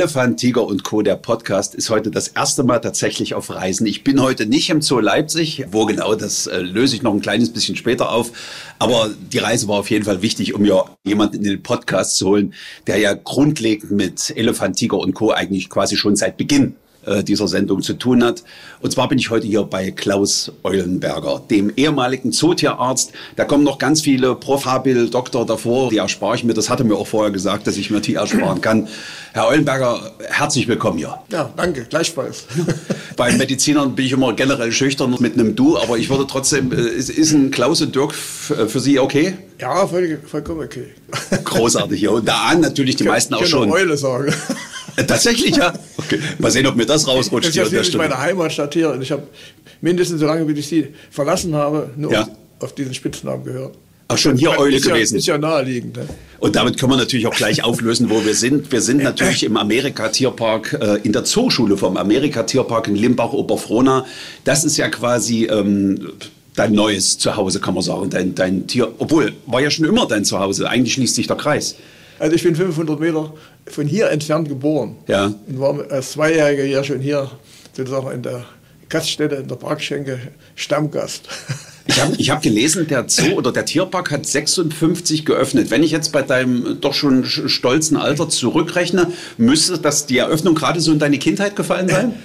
Elefant, Tiger und Co. Der Podcast ist heute das erste Mal tatsächlich auf Reisen. Ich bin heute nicht im Zoo Leipzig. Wo genau, das äh, löse ich noch ein kleines bisschen später auf. Aber die Reise war auf jeden Fall wichtig, um ja jemanden in den Podcast zu holen, der ja grundlegend mit Elefant, Tiger und Co. eigentlich quasi schon seit Beginn dieser Sendung zu tun hat. Und zwar bin ich heute hier bei Klaus Eulenberger, dem ehemaligen Zootierarzt. Da kommen noch ganz viele Prof. Habil, Doktor davor, die erspare ich mir. Das hatte mir auch vorher gesagt, dass ich mir die ersparen kann. Herr Eulenberger, herzlich willkommen hier. Ja, danke, gleichfalls. Bei Medizinern bin ich immer generell schüchtern mit einem Du, aber ich würde trotzdem, äh, ist, ist ein Klaus und Dirk für Sie okay? Ja, voll, vollkommen okay. Großartig hier. Und da an natürlich die meisten auch schon. Eule sagen. Äh, Tatsächlich, ja? Okay. Mal sehen, ob mir das rausrutscht. Das ist natürlich meine Heimatstadt hier und ich habe mindestens so lange, wie ich sie verlassen habe, nur Ja. auf, diesen Spitznamen gehört. Auch schon hier Eule ist ja, gewesen. Ist ja naheliegend. Ne? Und damit können wir natürlich auch gleich auflösen, wo wir sind. Wir sind natürlich im Amerika-Tierpark, äh, in der Zooschule vom Amerika-Tierpark in Limbach-Oberfrohna. Das ist ja quasi ähm, dein neues Zuhause, kann man sagen. Dein, dein Tier, obwohl, war ja schon immer dein Zuhause. Eigentlich schließt sich der Kreis. Also ich bin 500 Meter von hier entfernt geboren. Ja. Und war als Zweijähriger ja schon hier sozusagen in der Gaststätte, in der Parkschenke Stammgast. Ich habe ich hab gelesen, der Zoo oder der Tierpark hat 56 geöffnet. Wenn ich jetzt bei deinem doch schon sch- stolzen Alter zurückrechne, müsste das die Eröffnung gerade so in deine Kindheit gefallen sein?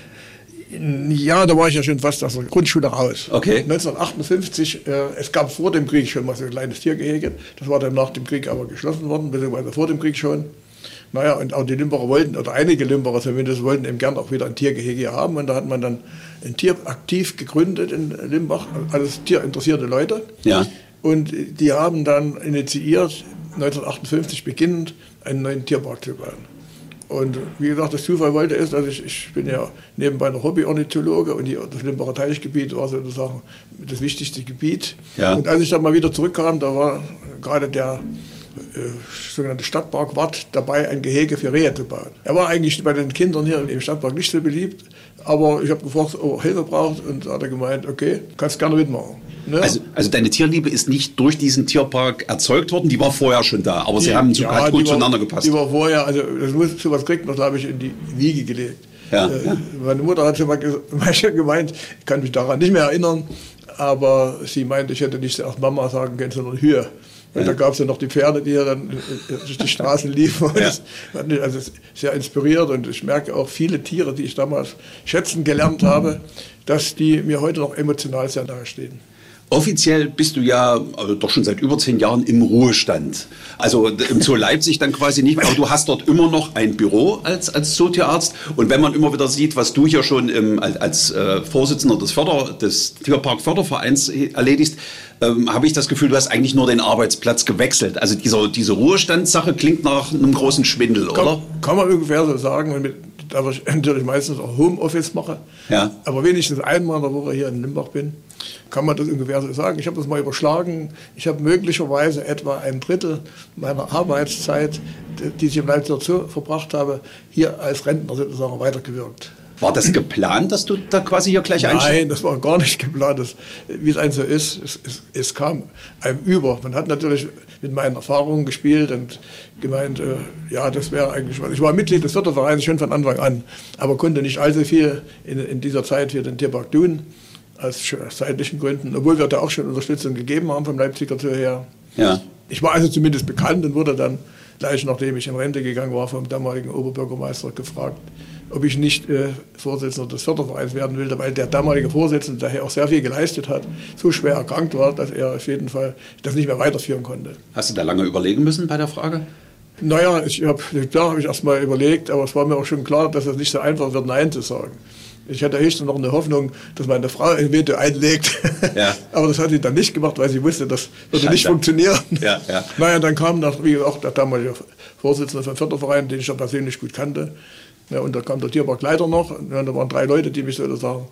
Ja, da war ich ja schon fast aus der Grundschule raus. Okay. 1958, äh, es gab vor dem Krieg schon mal so ein kleines Tiergehege. Das war dann nach dem Krieg aber geschlossen worden, beziehungsweise vor dem Krieg schon. Naja, und auch die Limbacher wollten, oder einige Limbacher zumindest, wollten eben gern auch wieder ein Tiergehege haben. Und da hat man dann ein Tier aktiv gegründet in Limbach, alles tierinteressierte Leute. Ja. Und die haben dann initiiert, 1958 beginnend, einen neuen Tierpark zu bauen. Und wie gesagt, das Zufall wollte es, also ich, ich bin ja nebenbei noch Hobbyornithologe und die, das Limbacher Teichgebiet war sozusagen das wichtigste Gebiet. Ja. Und als ich dann mal wieder zurückkam, da war gerade der äh, sogenannte Stadtpark Wart dabei, ein Gehege für Rehe zu bauen. Er war eigentlich bei den Kindern hier im Stadtpark nicht so beliebt, aber ich habe gefragt, ob er Hilfe braucht und hat er gemeint, okay, kannst gerne mitmachen. Ne? Also, also deine Tierliebe ist nicht durch diesen Tierpark erzeugt worden, die war vorher schon da, aber sie haben hat die gut war- zueinander gepasst. Die war vorher, also das muss, sowas kriegt man, glaube ich, in die Wiege gelegt. Ja, Äh, ja. Meine Mutter hat schon mal gemeint, ich kann mich daran nicht mehr erinnern, aber sie meinte, ich hätte nicht erst Mama sagen können, sondern Hür. Und da gab es ja noch die Pferde, die ja dann äh, durch die Straßen liefen. Und Ja. das hat mich also sehr inspiriert und ich merke auch viele Tiere, die ich damals schätzen gelernt habe, dass die mir heute noch emotional sehr nahe stehen. Offiziell bist du ja also doch schon seit über zehn Jahren im Ruhestand. Also im Zoo Leipzig dann quasi nicht mehr, aber du hast dort immer noch ein Büro als, als Zootierarzt. Und wenn man immer wieder sieht, was du hier schon im, als, als äh, Vorsitzender des, Förder, des Tierpark Fördervereins erledigst, ähm, habe ich das Gefühl, du hast eigentlich nur den Arbeitsplatz gewechselt. Also dieser, diese Ruhestandssache klingt nach einem großen Schwindel, oder? Kann, kann man ungefähr so sagen, und mit, da ich natürlich meistens auch Homeoffice mache, Ja. aber wenigstens einmal in der Woche hier in Limbach bin, kann man das ungefähr so sagen. Ich habe das mal überschlagen. Ich habe möglicherweise etwa ein Drittel meiner Arbeitszeit, die- ich im Leipziger Zoo verbracht habe, hier als Rentner sozusagen weitergewirkt. War das geplant, dass du da quasi hier gleich einsteigst? Nein, das war gar nicht geplant. Das, wie es einem so ist, es, es, es kam einem über. Man hat natürlich mit meinen Erfahrungen gespielt und gemeint, äh, ja, das wäre eigentlich was. Ich war Mitglied des Fördervereins schon von Anfang an, aber konnte nicht allzu viel in, in dieser Zeit für den Tierpark tun, aus zeitlichen Gründen, obwohl wir da auch schon Unterstützung gegeben haben vom Leipziger Zoo her. Ja. Ich war also zumindest bekannt und wurde dann gleich nachdem ich in Rente gegangen war vom damaligen Oberbürgermeister gefragt, ob ich nicht äh, Vorsitzender des Fördervereins werden will, weil der damalige Vorsitzende, der hier auch sehr viel geleistet hat, so schwer erkrankt war, dass er auf jeden Fall das nicht mehr weiterführen konnte. Hast du da lange überlegen müssen bei der Frage? Naja, ich hab, da habe ich erst mal überlegt, aber es war mir auch schon klar, dass es nicht so einfach wird, Nein zu sagen. Ich hatte höchstens noch eine Hoffnung, dass meine Frau ein Veto einlegt. Ja. aber das hat sie dann nicht gemacht, weil sie wusste, das würde nicht funktionieren. Ja, ja. Naja, dann kam nach, wie gesagt, der damalige Vorsitzende vom Förderverein, den ich ja persönlich gut kannte. Ja, und da kam der Tierparkleiter noch. Und da waren drei Leute, die mich sozusagen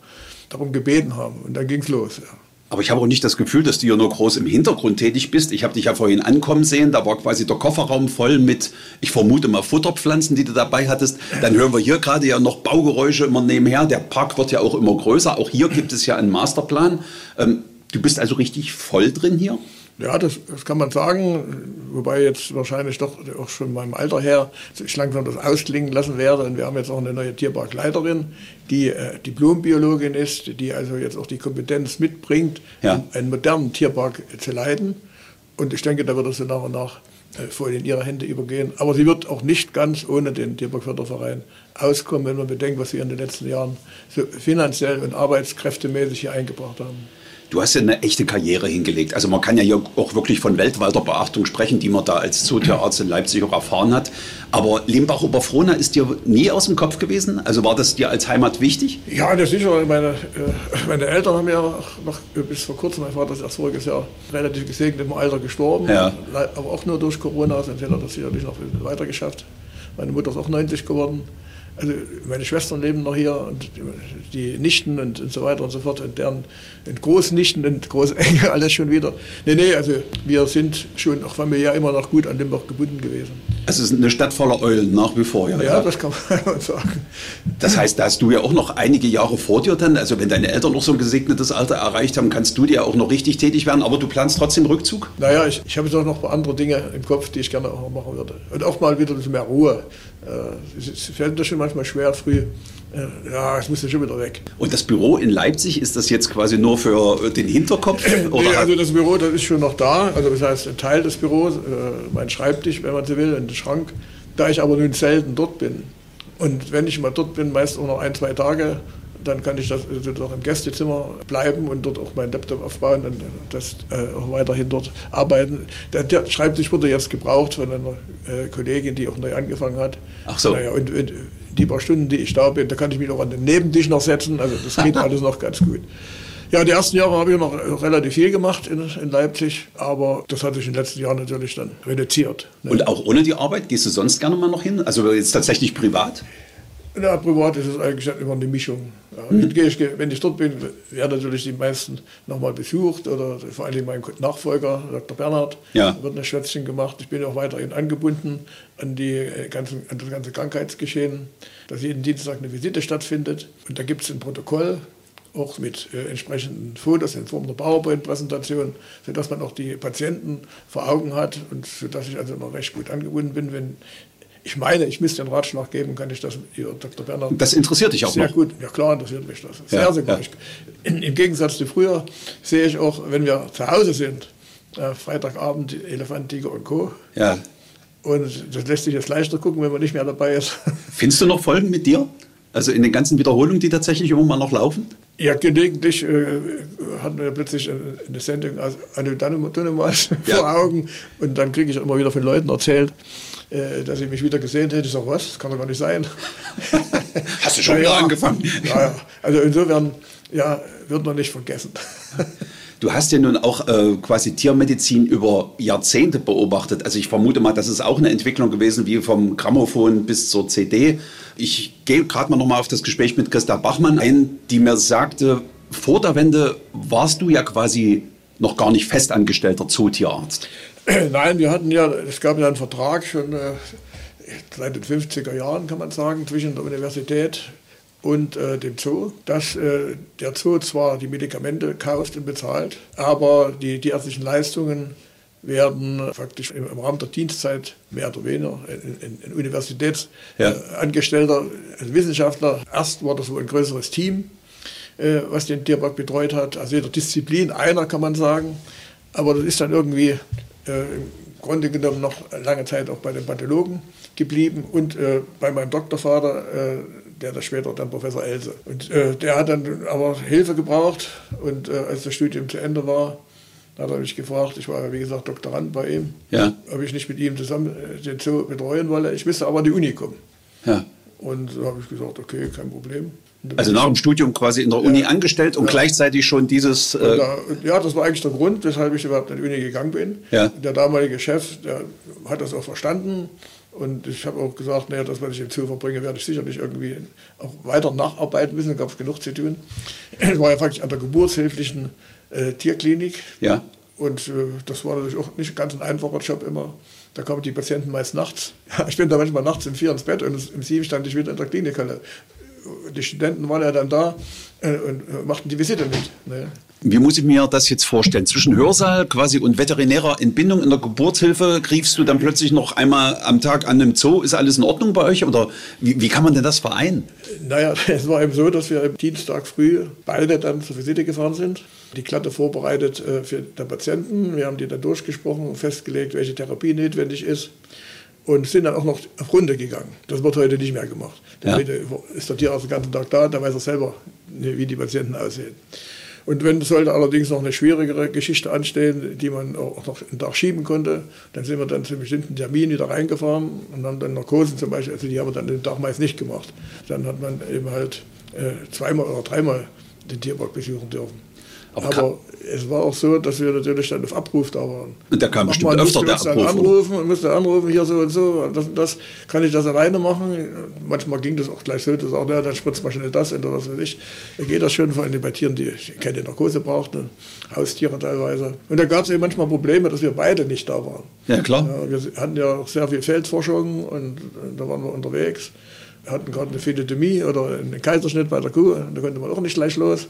darum gebeten haben. Und dann ging's los. Ja. Aber ich habe auch nicht das Gefühl, dass du hier nur groß im Hintergrund tätig bist. Ich habe dich ja vorhin ankommen sehen. Da war quasi der Kofferraum voll mit, ich vermute mal, Futterpflanzen, die du dabei hattest. Dann hören wir hier gerade ja noch Baugeräusche immer nebenher. Der Park wird ja auch immer größer. Auch hier gibt es ja einen Masterplan. Ähm, du bist also richtig voll drin hier? Ja, das, das, kann man sagen, wobei jetzt wahrscheinlich doch auch schon meinem Alter her ich langsam das ausklingen lassen werde. Und wir haben jetzt auch eine neue Tierparkleiterin, die äh, Diplombiologin ist, die also jetzt auch die Kompetenz mitbringt, ja. einen modernen Tierpark zu leiten. Und ich denke, da wird es so nach und nach äh, voll in ihre Hände übergehen. Aber sie wird auch nicht ganz ohne den Tierparkförderverein auskommen, wenn man bedenkt, was wir in den letzten Jahren so finanziell und arbeitskräftemäßig hier eingebracht haben. Du hast ja eine echte Karriere hingelegt. Also man kann ja auch wirklich von weltweiter Beachtung sprechen, die man da als Zootierarzt in Leipzig auch erfahren hat. Aber Limbach-Oberfrohna ist dir nie aus dem Kopf gewesen? Also war das dir als Heimat wichtig? Ja, das sicher. Meine, äh, meine Eltern haben ja noch bis vor kurzem, mein Vater ist erst voriges Jahr relativ gesegnet im Alter gestorben. Ja. Aber auch nur durch Corona, sonst hätte er das sicherlich noch weiter geschafft. Meine Mutter ist auch 90 geworden also meine Schwestern leben noch hier und die Nichten und, und so weiter und so fort und deren und Großnichten und Großenkel alles schon wieder. Nee, nee, also wir sind schon auch familiär immer noch gut an Limbach gebunden gewesen. Also es ist eine Stadt voller Eulen nach wie vor, ja? Ja, das kann man sagen. Das heißt, da hast du ja auch noch einige Jahre vor dir dann, also wenn deine Eltern noch so ein gesegnetes Alter erreicht haben, kannst du dir auch noch richtig tätig werden, aber du planst trotzdem Rückzug? Naja, ich, ich habe doch noch ein paar andere Dinge im Kopf, die ich gerne auch machen würde. Und auch mal wieder ein bisschen mehr Ruhe. Äh, es fällt mir schon manchmal schwer, früh ja, es muss ja schon wieder weg. Und das Büro in Leipzig, ist das jetzt quasi nur für den Hinterkopf? Oder nee, also das Büro, das ist schon noch da. Also das heißt, ein Teil des Büros, äh, mein Schreibtisch, wenn man so will, und der Schrank. Da ich aber nun selten dort bin. Und wenn ich mal dort bin, meist auch noch ein, zwei Tage, dann kann ich das sozusagen im Gästezimmer bleiben und dort auch meinen Laptop aufbauen und das äh, auch weiterhin dort arbeiten. Der, der, Schreibtisch wurde jetzt gebraucht von einer äh, Kollegin, die auch neu angefangen hat. Ach so. Naja, und, und die paar Stunden, die ich da bin, da kann ich mich noch an den Nebentisch noch setzen. Also das geht alles noch ganz gut. Ja, die ersten Jahre habe ich noch relativ viel gemacht in, in, Leipzig, aber das hat sich in den letzten Jahren natürlich dann reduziert. Ne? Und auch ohne die Arbeit gehst du sonst gerne mal noch hin? Also jetzt tatsächlich privat? Ja, privat ist es eigentlich immer eine Mischung. Ja, mhm. ich, wenn ich dort bin, werden natürlich die meisten nochmal besucht oder vor allem mein Nachfolger, Dr. Bernhard, ja. wird ein Schwätzchen gemacht. Ich bin auch weiterhin angebunden an, die äh, ganzen, an das ganze Krankheitsgeschehen, dass jeden Dienstag eine Visite stattfindet. Und da gibt es ein Protokoll, auch mit äh, entsprechenden Fotos in Form der PowerPoint-Präsentation, sodass man auch die Patienten vor Augen hat und sodass ich also immer recht gut angebunden bin, wenn ich meine, ich müsste einen Ratschlag geben, kann ich das, Dr. Bernhard. Das interessiert dich auch Sehr noch. gut, ja klar interessiert mich das. Sehr, ja, sehr gut. Ja. Im Gegensatz zu früher sehe ich auch, wenn wir zu Hause sind, äh, Freitagabend Elefant, Tiger und Co. Ja. Und das lässt sich jetzt leichter gucken, wenn man nicht mehr dabei ist. Findest du noch Folgen mit dir? Also in den ganzen Wiederholungen, die tatsächlich immer mal noch laufen? Ja, gelegentlich äh, hatten wir plötzlich eine Sendung als Anne Dunnemas ja. vor Augen und dann kriege ich immer wieder von Leuten erzählt, äh, dass ich mich wieder gesehen hätte. Ich sage, was? Das kann doch gar nicht sein. Hast du schon wieder ja, angefangen? Ja, also insofern, ja, wird man nicht vergessen. Du hast ja nun auch äh, quasi Tiermedizin über Jahrzehnte beobachtet. Also ich vermute mal, das ist auch eine Entwicklung gewesen, wie vom Grammophon bis zur CD. Ich gehe gerade mal nochmal auf das Gespräch mit Christa Bachmann ein, die mir sagte, vor der Wende warst du ja quasi noch gar nicht festangestellter Zootierarzt. Nein, wir hatten ja, es gab ja einen Vertrag schon äh, seit den 50er Jahren, kann man sagen, zwischen der Universität und äh, dem Zoo, dass äh, der Zoo zwar die Medikamente kauft und bezahlt, aber die, die ärztlichen Leistungen werden faktisch im, im, Rahmen der Dienstzeit mehr oder weniger ein, ein Universitätsangestellter, ja. äh, ein Wissenschaftler. Erst war das so ein größeres Team, äh, was den Tierpark betreut hat, also jeder Disziplin einer kann man sagen. Aber das ist dann irgendwie im Grunde genommen noch lange Zeit auch bei den Pathologen geblieben und äh, bei meinem Doktorvater, äh, der das später dann Professor Else. Und äh, der hat dann aber Hilfe gebraucht und äh, als das Studium zu Ende war, hat er mich gefragt, ich war wie gesagt Doktorand bei ihm, ja. ob ich nicht mit ihm zusammen äh, den Zoo betreuen wolle. Ich müsste aber an die Uni kommen. Ja. Und so habe ich gesagt, okay, kein Problem. Also nach dem Studium quasi in der Uni ja, angestellt und ja. gleichzeitig schon dieses. Äh da, ja, das war eigentlich der Grund, weshalb ich überhaupt an die Uni gegangen bin. Ja. Der damalige Chef, der hat das auch verstanden. Und ich habe auch gesagt, naja, das, was ich im Zoo verbringe, werde ich sicherlich irgendwie auch weiter nacharbeiten müssen. Da gab es genug zu tun. Ich war ja faktisch an der geburtshilflichen äh, Tierklinik. Ja. Und äh, das war natürlich auch nicht ganz ein einfacher Job immer. Da kommen die Patienten meist nachts. Ich bin da manchmal nachts um vier ins Bett und um sieben stand ich wieder in der Klinikhalle die Studenten waren ja dann da, äh, und machten die Visite mit. Ne? Wie muss ich mir das jetzt vorstellen? Zwischen Hörsaal quasi und veterinärer Entbindung in der Geburtshilfe griefst du dann plötzlich noch einmal am Tag an einem Zoo? Ist alles in Ordnung bei euch? Oder wie, wie kann man denn das vereinen? Naja, es war eben so, dass wir am Dienstag früh beide dann zur Visite gefahren sind. Die Klatte vorbereitet äh, für den Patienten. Wir haben die dann durchgesprochen und festgelegt, welche Therapie notwendig ist und sind dann auch noch auf Runde gegangen. Das wird heute nicht mehr gemacht. Ja. Heute ist der Tierarzt den ganzen Tag da, da weiß er selber, wie die Patienten aussehen. Und wenn sollte allerdings noch eine schwierigere Geschichte anstehen, die man auch noch einen Tag schieben konnte, dann sind wir dann zu bestimmten Terminen wieder reingefahren und haben dann Narkosen zum Beispiel, also die haben wir dann den Tag meist nicht gemacht. Dann hat man eben halt äh, zweimal oder dreimal den Tierpark besuchen dürfen. Aber, Aber es war auch so, dass wir natürlich dann auf Abruf da waren. Und da kam bestimmt öfter der Abruf. anrufen und musste anrufen, hier so und so, das, das kann ich das alleine machen. Manchmal ging das auch gleich so, dass auch, ja, dann spritzt man schnell das oder was weiß ich. Da geht das schon, vor allem bei Tieren, die keine Narkose brauchten, Haustiere teilweise. Und da gab es eben manchmal Probleme, dass wir beide nicht da waren. Ja, klar. Ja, wir hatten ja auch sehr viel Feldforschung und da waren wir unterwegs hatten gerade eine Philitomie oder einen Kaiserschnitt bei der Kuh, da konnte man auch nicht gleich los.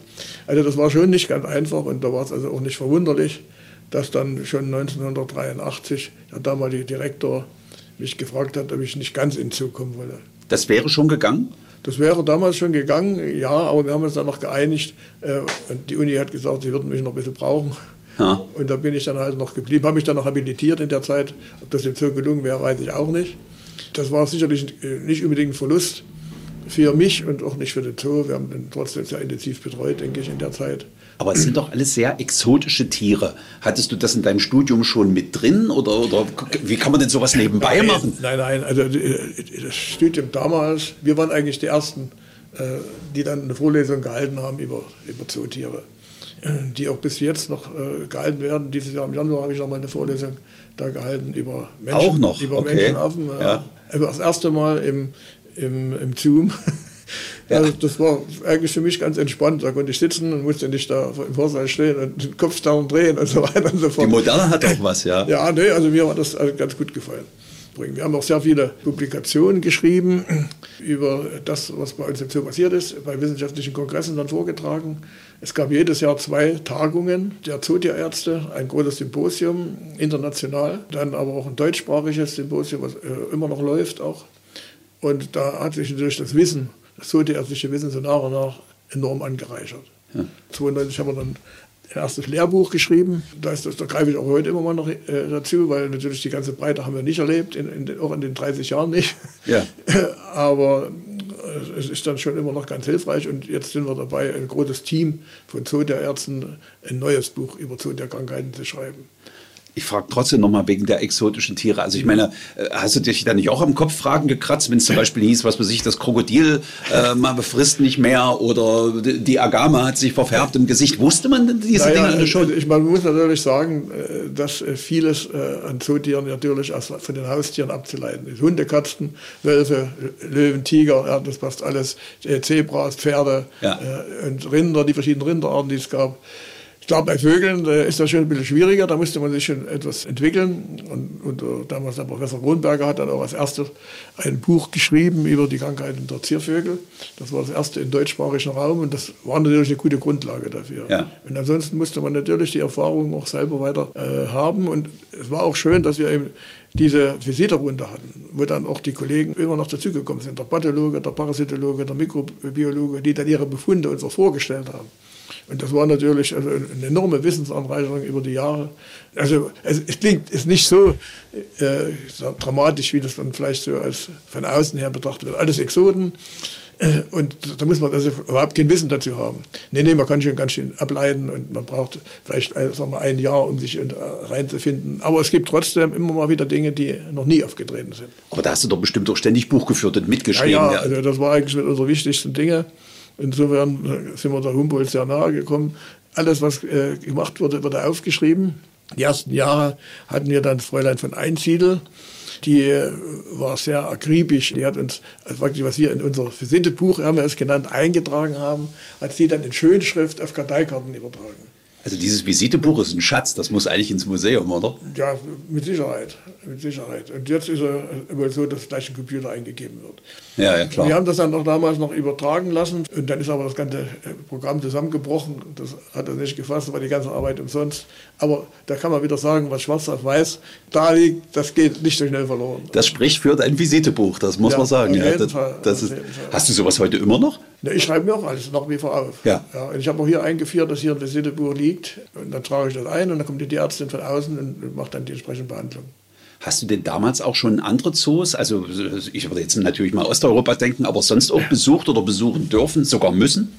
Also das war schon nicht ganz einfach und da war es also auch nicht verwunderlich, dass dann schon 1983 der damalige Direktor mich gefragt hat, ob ich nicht ganz in Zug kommen wolle. Das wäre schon gegangen? Das wäre damals schon gegangen, ja, aber wir haben uns dann noch geeinigt. Äh, und die Uni hat gesagt, sie würden mich noch ein bisschen brauchen. Ja. Und da bin ich dann halt noch geblieben, habe mich dann noch habilitiert in der Zeit. Ob das im Zug gelungen wäre, weiß ich auch nicht. Das war sicherlich äh, nicht unbedingt ein Verlust für mich und auch nicht für den Zoo. Wir haben den trotzdem sehr intensiv betreut, denke ich, in der Zeit. Aber es sind doch alles sehr exotische Tiere. Hattest du das in deinem Studium schon mit drin oder, oder wie kann man denn sowas nebenbei nein, machen? Nein, nein, also äh, das Studium damals, wir waren eigentlich die Ersten, äh, die dann eine Vorlesung gehalten haben über, über Zootiere, die auch bis jetzt noch gehalten werden. Dieses Jahr im Januar habe ich noch mal eine Vorlesung da gehalten über Menschen, auch noch? über okay. Menschenaffen. Ja. Also das erste Mal im, im, im Zoom. Ja. Also das war eigentlich für mich ganz entspannt. Da konnte ich sitzen und musste nicht da im Vorsaal stehen und den Kopf dauernd drehen und so weiter und so fort. Die Moderne hat auch was, ja. Ja, nee, also mir hat das ganz gut gefallen. Wir haben auch sehr viele Publikationen geschrieben über das, was bei uns im Zoo passiert ist, bei wissenschaftlichen Kongressen dann vorgetragen. Es gab jedes Jahr zwei Tagungen der Zootierärzte, ein großes Symposium international, dann aber auch ein deutschsprachiges Symposium, was äh, immer noch läuft auch. Und da hat sich natürlich das Wissen, das zootierärztliche Wissen so nach und nach enorm angereichert. Ja. 92 haben wir dann ein erstes Lehrbuch geschrieben. Da, ist das, da greife ich auch heute immer mal noch äh, dazu, weil natürlich die ganze Breite haben wir nicht erlebt, in, in, auch in den 30 Jahren nicht. Ja. Aber es ist dann schon immer noch ganz hilfreich. Und jetzt sind wir dabei, ein großes Team von Zootierärzten ein neues Buch über Zootierkrankheiten zu schreiben ich frage trotzdem nochmal wegen der exotischen Tiere. Also ich meine, äh, hast du dich da nicht auch am Kopf Fragen gekratzt, wenn es zum Beispiel hieß, was weiß ich, das Krokodil äh, man befrisst nicht mehr oder die Agama hat sich verfärbt im Gesicht. Wusste man denn diese naja, Dinge schon? Ich, man muss natürlich sagen, äh, dass äh, vieles an Zootieren natürlich von den Haustieren abzuleiten ist. Hunde, Katzen, Wölfe, Löwen, Tiger, ja, das passt alles. Zebras, Pferde ja. und Rinder, die verschiedenen Rinderarten, die es gab. Ich glaube, bei Vögeln äh, ist das schon ein bisschen schwieriger, da musste man sich schon etwas entwickeln. Und, und uh, damals der Professor Kronberger hat dann auch als erstes ein Buch geschrieben über die Krankheiten der Ziervögel. Das war das erste im deutschsprachigen Raum und das war natürlich eine gute Grundlage dafür. Ja. Und ansonsten musste man natürlich die Erfahrung auch selber weiter äh, haben. Und es war auch schön, dass wir eben diese Visiterrunde hatten, wo dann auch die Kollegen immer noch dazugekommen sind. Der Pathologe, der Parasitologe, der Mikrobiologe, die dann ihre Befunde uns auch vorgestellt haben. Und das war natürlich also eine enorme Wissensanreicherung über die Jahre. Also es, es klingt ist nicht so äh, dramatisch, wie das dann vielleicht so als von außen her betrachtet wird. Alles Exoten. Äh, und da muss man also überhaupt kein Wissen dazu haben. Nee, nee, man kann schon ganz schön ableiten und man braucht vielleicht ein, sagen wir, ein Jahr, um sich reinzufinden. Aber es gibt trotzdem immer mal wieder Dinge, die noch nie aufgetreten sind. Aber da hast du doch bestimmt auch ständig Buch geführt und mitgeschrieben. Ja, ja, also das war eigentlich mit unserer wichtigsten Dinge. Insofern sind wir der Humboldt sehr nahe gekommen. Alles, was äh, gemacht wurde, wurde aufgeschrieben. Die ersten Jahre hatten wir dann Fräulein von Einsiedel, die äh, war sehr akribisch. Die hat uns, also praktisch, was wir in unser Visitebuch, haben wir es genannt, eingetragen haben, hat sie dann in Schönschrift auf Karteikarten übertragen. Also dieses Visitebuch ist ein Schatz, das muss eigentlich ins Museum, oder? Ja, mit Sicherheit, mit Sicherheit. Und jetzt ist er immer so, dass gleich ein Computer eingegeben wird. Ja, ja, klar. Wir haben das dann noch damals noch übertragen lassen und dann ist aber das ganze äh, Programm zusammengebrochen. Das hat er nicht gefasst, war die ganze Arbeit umsonst. Aber da kann man wieder sagen, was schwarz auf weiß da liegt, das geht nicht so schnell verloren. Das spricht für dein Visitebuch, das muss Ja, man sagen. Ja, das, Fall, das auf ist, jeden Fall. hast du sowas heute immer noch? Ja, ich schreibe mir auch alles nach wie vor auf. Ja. und ich habe auch hier eingeführt, dass hier ein Visitebuch liegt. Und dann trage ich das ein und dann kommt die Ärztin von außen und macht dann die entsprechende Behandlung. Hast du denn damals auch schon andere Zoos, also ich würde jetzt natürlich mal Osteuropa denken, aber sonst auch besucht oder besuchen dürfen, sogar müssen?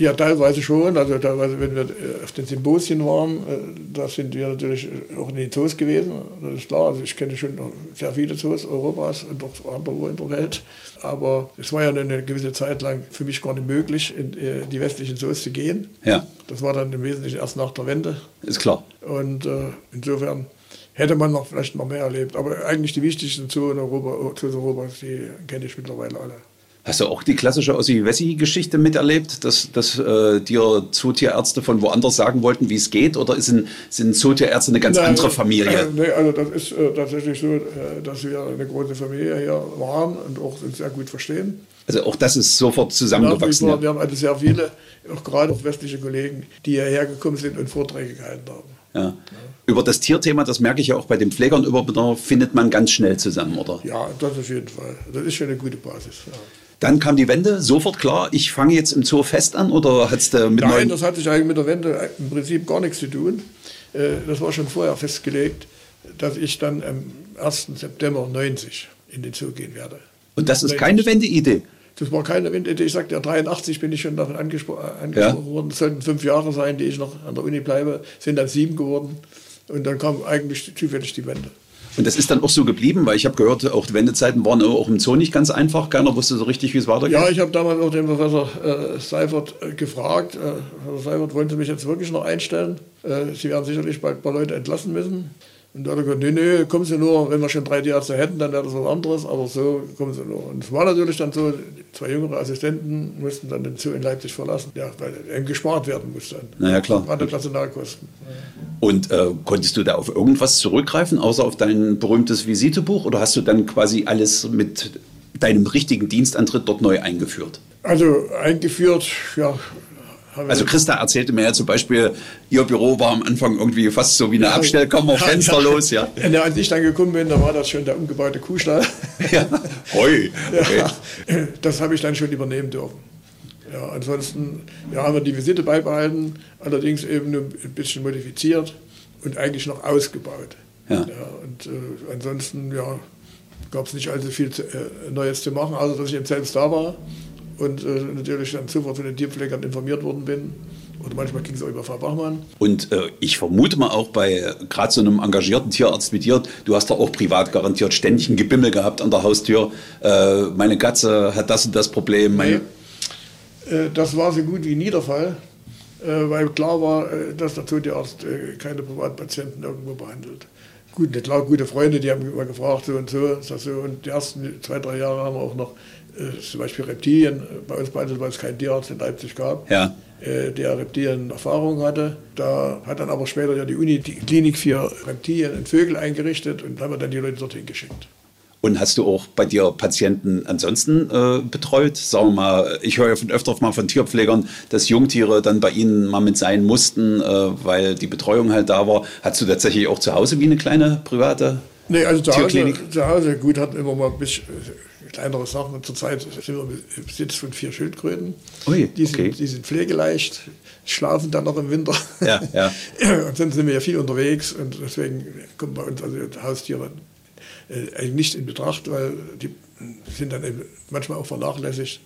Ja, teilweise schon. Also teilweise, wenn wir äh, auf den Symposien waren, äh, da sind wir natürlich auch in den Zoos gewesen. Das ist klar. Also ich kenne schon sehr viele Zoos Europas und auch anderwo in der Welt. Aber es war ja eine gewisse Zeit lang für mich gar nicht möglich, in äh, die westlichen Zoos zu gehen. Ja, Das war dann im Wesentlichen erst nach der Wende. ist klar. Und äh, insofern hätte man noch vielleicht noch mehr erlebt. Aber eigentlich die wichtigsten Zoos in Europa, Zoos Europas, die kenne ich mittlerweile alle. Hast du auch die klassische Ossi-Wessi-Geschichte miterlebt, dass, dass äh, dir Zootierärzte von woanders sagen wollten, wie es geht? Oder sind, sind Zootierärzte eine ganz Nein, andere äh, Familie? nee, also das ist äh, tatsächlich so, äh, dass wir eine große Familie hier waren und auch uns sehr gut verstehen. Also auch das ist sofort zusammengewachsen. Ja. wir haben also sehr viele, auch gerade auch westliche Kollegen, die hierher gekommen sind und Vorträge gehalten haben. Ja. Über das Tierthema, das merke ich ja auch bei den Pflegern über, findet man ganz schnell zusammen, oder? Ja, das auf jeden Fall. Das ist schon eine gute Basis. Ja. Dann kam die Wende, sofort klar, ich fange jetzt im Zoo fest an oder hat's da mit Nein, das hat sich eigentlich mit der Wende im Prinzip gar nichts zu tun. Äh, Das war schon vorher festgelegt, dass ich dann am 1. September 90 in den Zoo gehen werde. Und das ist keine Wendeidee. Das war keine Windidee. Ich sagte, ja, 83 bin ich schon davon angespro äh, angesprochen Ja. worden. Es sollten fünf Jahre sein, die ich noch an der Uni bleibe. Sind dann sieben geworden. Und dann kam eigentlich zufällig die Wende. Und das ist dann auch so geblieben, weil ich habe gehört, auch die Wendezeiten waren auch im Zoo nicht ganz einfach. Keiner wusste so richtig, wie es weitergeht. Ja, ich habe damals auch den Professor äh, Seifert äh, gefragt. Äh, Professor Seifert, wollen Sie mich jetzt wirklich noch einstellen? Äh, Sie werden sicherlich bald ein paar Leute entlassen müssen. Und da hat er gesagt, nee, nee, kommen Sie nur, wenn wir schon drei Tierärzte hätten, dann wäre das was anderes, aber so kommen Sie nur. Und es war natürlich dann so, zwei jüngere Assistenten mussten dann den Zoo in Leipzig verlassen, ja, weil eben gespart werden musste. Na ja, klar. Gerade Personalkosten. Und äh, konntest du da auf irgendwas zurückgreifen, außer auf dein berühmtes Visitebuch? Oder hast du dann quasi alles mit deinem richtigen Dienstantritt dort neu eingeführt? Also eingeführt, ja. Also Christa erzählte mir ja zum Beispiel, ihr Büro war am Anfang irgendwie fast so wie eine Abstellkammer, fensterlos, ja. Ja, als ich dann gekommen bin, da war das schon der umgebaute Kuhstall. ja. Hoi. Okay. Ja, das habe ich dann schon übernehmen dürfen. Ja, ansonsten ja, haben wir die Visite beibehalten, allerdings eben nur ein bisschen modifiziert und eigentlich noch ausgebaut. Ja. und äh, ansonsten ja, gab es nicht allzu viel zu, äh, Neues zu machen, außer dass ich eben selbst da war und äh, natürlich dann sofort von den Tierpflegern informiert worden bin. Oder manchmal ging es auch über Frau Bachmann. Und äh, ich vermute mal auch bei äh, gerade so einem engagierten Tierarzt wie dir, du hast da auch privat garantiert ständig ein Gebimmel gehabt an der Haustür. Äh, meine Katze hat das und das Problem. Meine, Äh, Das war so gut wie nie der Fall, äh, weil klar war, dass der Tierarzt keine Privatpatienten irgendwo behandelt. Gut, klar, gute Freunde, die haben immer gefragt, so und so, ist das so. Und die ersten zwei, drei Jahre haben wir auch noch zum Beispiel Reptilien äh, bei uns behandelt, weil es keinen Tierarzt in Leipzig gab, Ja. äh, der Reptilien Erfahrung hatte. Da hat dann aber später ja die Uni die Klinik für Reptilien und Vögel eingerichtet und haben wir dann die Leute dorthin geschickt. Und hast du auch bei dir Patienten ansonsten äh, betreut? Sagen wir mal, ich höre ja von öfter mal von Tierpflegern, dass Jungtiere dann bei ihnen mal mit sein mussten, äh, weil die Betreuung halt da war. Hast du tatsächlich auch zu Hause wie eine kleine private? Nee, also zu Hause, zu Hause, gut, hatten immer mal ein bisschen äh, kleinere Sachen. Zurzeit sind wir im Besitz von vier Schildkröten. Ui, die, sind, okay. die sind pflegeleicht, schlafen dann noch im Winter. Ja, ja. Ansonsten sind wir ja viel unterwegs und deswegen kommen bei uns also Haustiere äh, eigentlich nicht in Betracht, weil die sind dann eben manchmal auch vernachlässigt.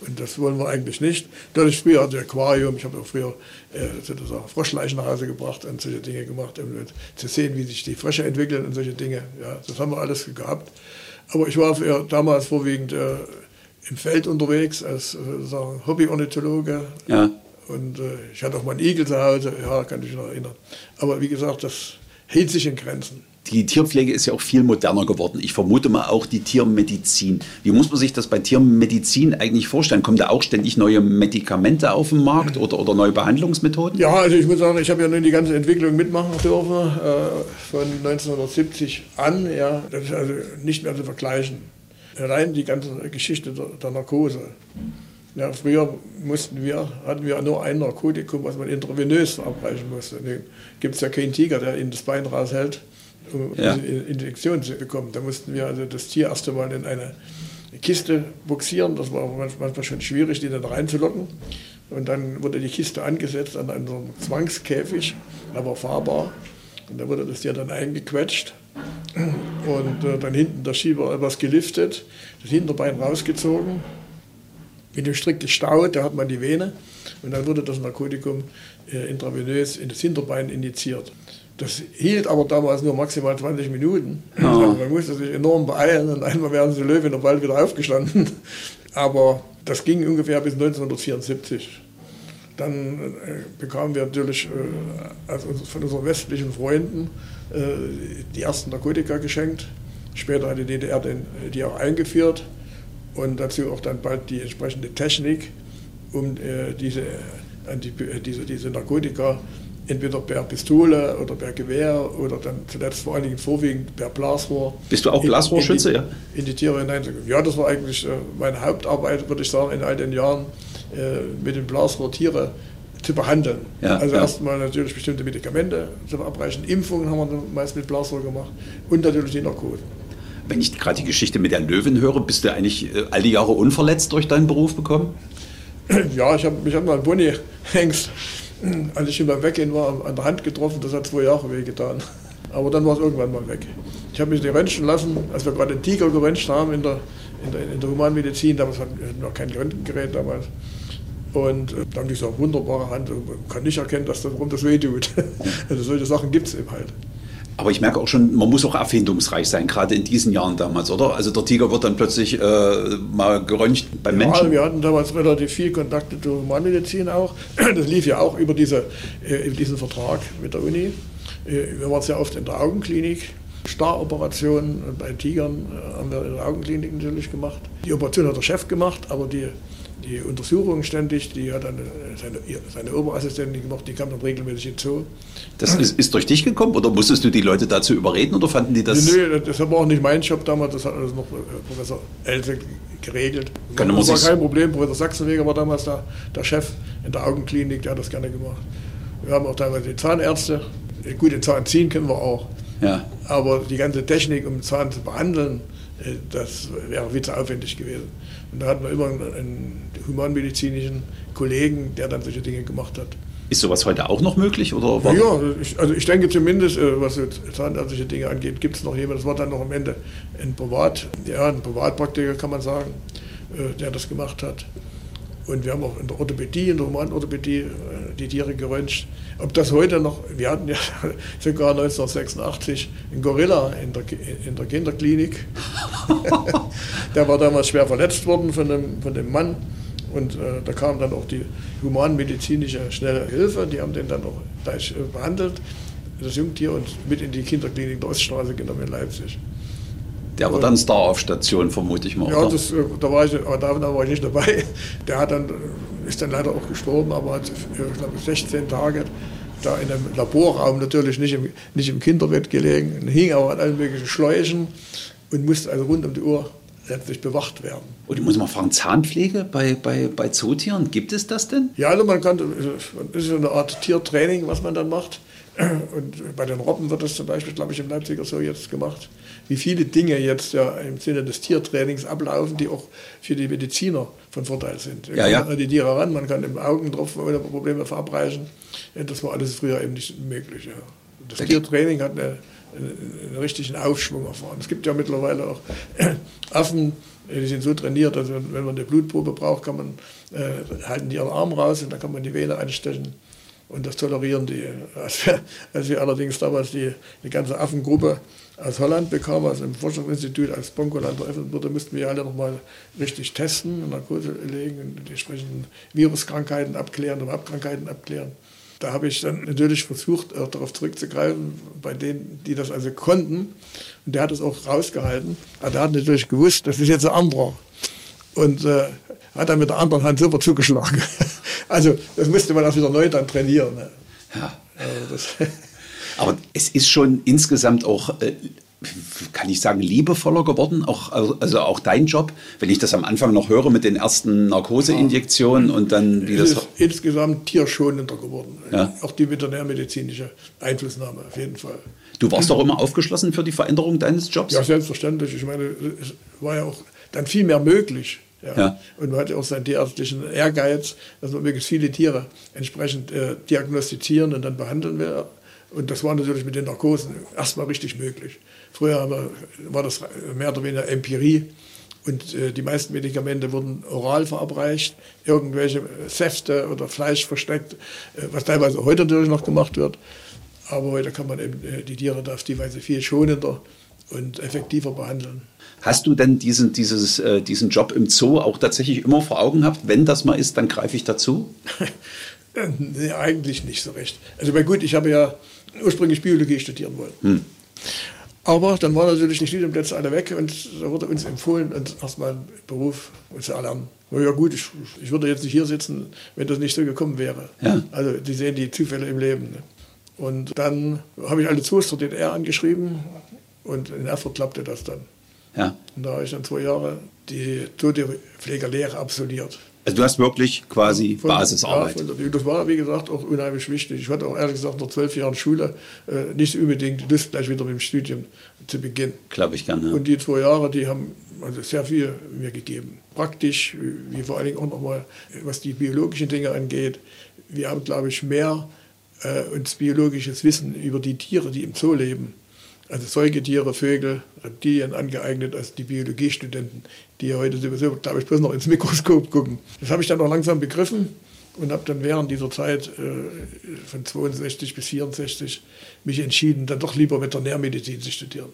Und das wollen wir eigentlich nicht. Dadurch früher hatte ich Aquarium, ich habe auch früher äh, sozusagen Froschleichen nach Hause gebracht und solche Dinge gemacht, um zu sehen, wie sich die Frösche entwickeln und solche Dinge. Ja, das haben wir alles gehabt. Aber ich war damals vorwiegend äh, im Feld unterwegs als äh, Hobby-Ornithologe. Ja. Und äh, ich hatte auch mal einen Igel zu Hause, ja, kann ich mich noch erinnern. Aber wie gesagt, das hielt sich in Grenzen. Die Tierpflege ist ja auch viel moderner geworden. Ich vermute mal auch die Tiermedizin. Wie muss man sich das bei Tiermedizin eigentlich vorstellen? Kommen da auch ständig neue Medikamente auf den Markt oder, oder neue Behandlungsmethoden? Ja, also ich muss sagen, ich habe ja nun die ganze Entwicklung mitmachen dürfen, äh, von 1970 an. Ja, das ist also nicht mehr zu vergleichen. Allein die ganze Geschichte der, der Narkose. Ja, früher mussten wir, hatten wir nur ein Narkotikum, was man intravenös verabreichen musste. Da gibt es ja keinen Tiger, der ihnen das Bein raushält, um ja. eine Injektion zu bekommen. Da mussten wir also das Tier erst einmal in eine Kiste buxieren. Das war manchmal schon schwierig, die dann reinzulocken. Und dann wurde die Kiste angesetzt an einem Zwangskäfig, aber fahrbar. Und da wurde das Tier dann eingequetscht und äh, dann hinten der Schieber etwas geliftet, das Hinterbein rausgezogen mit dem Strick gestaut, da hat man die Vene und dann wurde das Narkotikum äh, intravenös in das Hinterbein injiziert. Das hielt aber damals nur maximal 20 Minuten. Ja. Also man musste sich enorm beeilen und einmal wären sie Löwe noch bald wieder aufgestanden. Aber das ging ungefähr bis 1974. Dann äh, bekamen wir natürlich äh, also von unseren westlichen Freunden äh, die ersten Narkotika geschenkt. Später hat die DDR den, die auch eingeführt und dazu auch dann bald die entsprechende Technik, um äh, diese, äh, diese, diese Narkotika entweder per Pistole oder per Gewehr oder dann zuletzt vor allen Dingen vorwiegend per Blasrohr. Bist du auch Blasrohrschütze? Ja. In die Tiere hineinzugehen. Ja, das war eigentlich äh, meine Hauptarbeit, würde ich sagen, in all den Jahren äh, mit dem Blasrohr Tiere zu behandeln. Ja, also ja. erstmal natürlich bestimmte Medikamente zu verabreichen. Impfungen haben wir meist mit Blasrohr gemacht und natürlich die Narkose. Wenn ich gerade die Geschichte mit der Löwen höre, bist du eigentlich äh, all die Jahre unverletzt durch deinen Beruf bekommen? Ja, ich habe mich hat mal einen Bunny-Hengst, als ich beim Weggehen war, an der Hand getroffen. Das hat zwei Jahre wehgetan. Aber dann war es irgendwann mal weg. Ich habe mich nicht röntgen lassen, als wir gerade den Tiger geröntgt haben in der, in der, in der Humanmedizin. Damals hatten wir noch kein Röntgengerät damals. Und äh, dann gesagt, wunderbare Hand, man kann nicht erkennen, dass das, warum das weh tut. Also solche Sachen gibt es eben halt. Aber ich merke auch schon, man muss auch erfindungsreich sein, gerade in diesen Jahren damals, oder? Also der Tiger wird dann plötzlich äh, mal geröntgt beim ja, Menschen. Wir hatten damals relativ viel Kontakte zur Humanmedizin auch. Das lief ja auch über, diese, äh, über diesen Vertrag mit der Uni. Äh, wir waren sehr oft in der Augenklinik. Staroperationen bei Tigern äh, haben wir in der Augenklinik natürlich gemacht. Die Operation hat der Chef gemacht, aber die die Untersuchungen ständig, die hat dann seine, seine Oberassistentin gemacht, die kam dann regelmäßig hinzu. Das ist, ist, durch dich gekommen oder musstest du die Leute dazu überreden oder fanden die das? Nö, das war auch nicht mein Job damals, das hat alles noch äh, Professor Else geregelt. Kann das war kein Problem, Professor Sachsenweger war damals da, der Chef in der Augenklinik, der hat das gerne gemacht. Wir haben auch teilweise die Zahnärzte, gut, den Zahn ziehen können wir auch. Ja. Aber die ganze Technik, um den Zahn zu behandeln, äh, das wäre viel zu aufwendig gewesen. Und da hatten wir immer einen humanmedizinischen Kollegen, der dann solche Dinge gemacht hat. Ist sowas heute auch noch möglich? Oder ja, ja ich, also ich denke zumindest, äh, was zahnärztliche Dinge angeht, gibt es noch jemanden, das war dann noch am Ende ein Privat, ja, ein Privatpraktiker kann man sagen, äh, der das gemacht hat. Und wir haben auch in der Orthopädie, in der Humanorthopädie äh, die Tiere geröntgt. Ob das heute noch, wir hatten ja sogar 1986 einen Gorilla in der, in der Kinderklinik. der war damals schwer verletzt worden von dem, von dem Mann. Und äh, da kam dann auch die humanmedizinische schnelle Hilfe. Die haben den dann auch gleich äh, behandelt, das Jungtier, und mit in die Kinderklinik der Oststraße genommen in Leipzig. Der war dann Star auf Station, vermute ich mal. Ja, das, äh, da, war ich, aber da, da war ich nicht dabei. Der hat dann, äh, ist dann leider auch gestorben, aber hat, ich glaube, 16 Tage da in einem Laborraum natürlich nicht im, nicht im Kinderbett gelegen, hing aber an allen möglichen Schläuchen und musste also rund um die Uhr letztlich bewacht werden. Und ich muss mal fragen, Zahnpflege bei, bei, bei Zootieren, gibt es das denn? Ja, also man kann, das ist eine Art Tiertraining, was man dann macht. Und bei den Robben wird das zum Beispiel, glaube ich, im Leipziger so jetzt gemacht. Wie viele Dinge jetzt ja im Sinne des Tiertrainings ablaufen, die auch für die Mediziner von Vorteil sind. Ja, ja. die Tiere ran, man kann im Augentropfen ohne Probleme verabreichen. Das war alles früher eben nicht möglich. Ja. Das okay. Tiertraining hat eine, einen, einen richtigen Aufschwung erfahren. Es gibt ja mittlerweile auch Affen, die sind so trainiert, dass wenn man eine Blutprobe braucht, kann man, äh, halten die ihren Arm raus und dann kann man die Vene einstechen und das tolerieren die. Als wir, als wir allerdings damals die, die ganze Affengruppe aus Holland bekamen, also im Forschungsinstitut als Bonkoland eröffnet wurde, mussten wir alle nochmal richtig testen, Narkose legen, und die entsprechenden Viruskrankheiten abklären, Abkrankheiten abklären. Da habe ich dann natürlich versucht, auch darauf zurückzugreifen, bei denen, die das also konnten. Und der hat es auch rausgehalten. Aber der hat natürlich gewusst, das ist jetzt ein anderer. Und äh, hat dann mit der anderen Hand super zugeschlagen. also das musste man auch wieder neu dann trainieren. Ne? Ja. Also Aber es ist schon insgesamt auch äh, kann ich sagen, liebevoller geworden, auch, also auch dein Job, wenn ich das am Anfang noch höre mit den ersten Narkoseinjektionen und dann wie das. Ist insgesamt tierschonender geworden. Ja. Auch die veterinärmedizinische Einflussnahme auf jeden Fall. Du warst doch immer aufgeschlossen für die Veränderung deines Jobs? Ja, selbstverständlich. Ich meine, es war ja auch dann viel mehr möglich. Ja. ja. Und man hatte auch seinen tierärztlichen Ehrgeiz, dass man möglichst viele Tiere entsprechend äh, diagnostizieren und dann behandeln will. Und das war natürlich mit den Narkosen erstmal richtig möglich. Früher wir, war das mehr oder weniger Empirie. Und äh, die meisten Medikamente wurden oral verabreicht, irgendwelche Säfte oder Fleisch versteckt, äh, was teilweise heute natürlich noch gemacht wird. Aber heute kann man eben äh, die Tiere auf die Weise viel schonender und effektiver behandeln. Hast du denn diesen, dieses, äh, diesen Job im Zoo auch tatsächlich immer vor Augen gehabt? Wenn das mal ist, dann greife ich dazu? nee, eigentlich nicht so recht. Also, gut, ich habe ja ursprünglich Biologie studieren wollen. Hm. Aber dann waren natürlich die Studienplätze alle weg und da wurde uns empfohlen, uns erstmal einen Beruf zu erlernen. Ja gut, ich, ich, würde jetzt nicht hier sitzen, wenn das nicht so gekommen wäre. Ja. Also die sehen die Zufälle im Leben. Ne? Und dann habe ich alle Zoos der DDR angeschrieben und in Erfurt klappte das dann. Ja. Und da habe ich dann zwei Jahre die Zootierpflegerlehre absolviert. Also du hast wirklich quasi von, Basisarbeit. Ja, das war, wie gesagt, auch unheimlich wichtig. Ich hatte auch ehrlich gesagt nach zwölf Jahren Schule äh, nicht unbedingt Lust, gleich wieder mit dem Studium zu beginnen. Glaube ich gerne. Ja. Und die zwei Jahre, die haben also sehr viel mir gegeben. Praktisch, wie vor allen Dingen auch nochmal, was die biologischen Dinge angeht. Wir haben, glaube ich, mehr äh, uns biologisches Wissen über die Tiere, die im Zoo leben, also Säugetiere, Vögel, Reptilien angeeignet als die Biologiestudenten, die ja heute sowieso, glaube ich, bloß noch ins Mikroskop gucken. Das habe ich dann auch langsam begriffen und habe dann während dieser Zeit äh, von 62 bis 64 mich entschieden, dann doch lieber Veterinärmedizin zu studieren.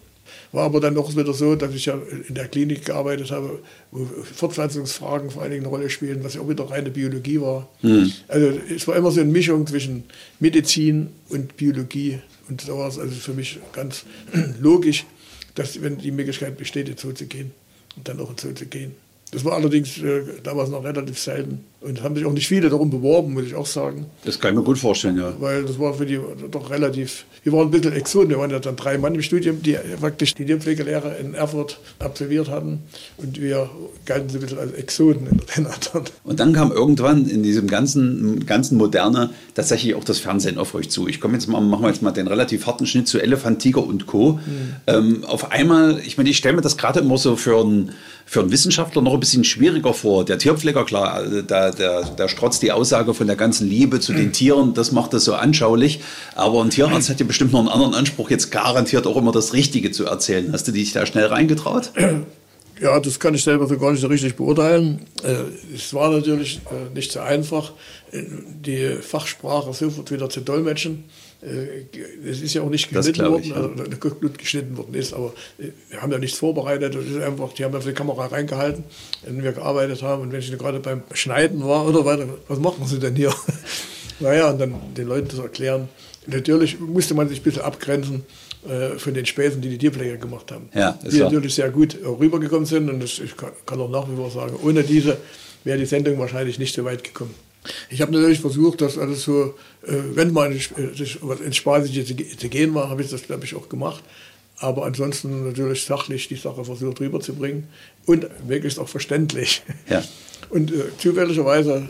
War aber dann auch wieder so, dass ich ja in der Klinik gearbeitet habe, wo Fortpflanzungsfragen vor allen Dingen eine Rolle spielen, was ja auch wieder reine Biologie war. Mhm. Also es war immer so eine Mischung zwischen Medizin und Biologie und so war es also für mich ganz logisch, dass wenn die Möglichkeit besteht, ins Zoo zu gehen und dann auch ins Zoo zu gehen. Das war allerdings äh, damals noch relativ selten. Und haben sich auch nicht viele darum beworben, muss ich auch sagen. Das kann ich mir gut vorstellen, ja. Weil das war für die doch relativ, wir waren ein bisschen Exoten. Wir waren ja dann drei Mann im Studium, die praktisch die Tierpflegelehre in Erfurt absolviert hatten. Und wir galten so ein bisschen als Exoten in der anderen. Und dann kam irgendwann in diesem ganzen, ganzen Moderne tatsächlich auch das Fernsehen auf euch zu. Ich komme jetzt mal, machen wir jetzt mal den relativ harten Schnitt zu Elefant, Tiger und Co. Mhm. Ähm, auf einmal, ich meine, ich stelle mir das gerade immer so für einen, für einen Wissenschaftler noch ein bisschen schwieriger vor. Der Tierpfleger, klar, da der, der strotzt die Aussage von der ganzen Liebe zu den Tieren, das macht das so anschaulich. Aber ein Tierarzt hat ja bestimmt noch einen anderen Anspruch, jetzt garantiert auch immer das Richtige zu erzählen. Hast du dich da schnell reingetraut? Ja, das kann ich selber so gar nicht so richtig beurteilen. Äh, es war natürlich äh, nicht so einfach, äh, die Fachsprache sofort wieder zu dolmetschen. Es ist ja auch nicht geschnitten worden, ich, also Blut geschnitten worden ist, aber wir haben ja nichts vorbereitet. Das ist einfach, die haben auf die Kamera reingehalten, wenn wir gearbeitet haben. Und wenn ich gerade beim Schneiden war oder weiter, was machen Sie denn hier? naja, und dann den Leuten zu erklären. Natürlich musste man sich ein bisschen abgrenzen äh, von den Späßen, die die Tierpfleger gemacht haben. Ja, die klar. natürlich sehr gut rübergekommen sind. Und das, ich kann, kann auch nach wie vor sagen, ohne diese wäre die Sendung wahrscheinlich nicht so weit gekommen. Ich habe natürlich versucht, dass alles so, äh, wenn mal ins Spaßige zu gehen war, habe ich das, glaube ich, auch gemacht. Aber ansonsten natürlich sachlich die Sache versucht rüberzubringen und möglichst auch verständlich. Ja. Und äh, zufälligerweise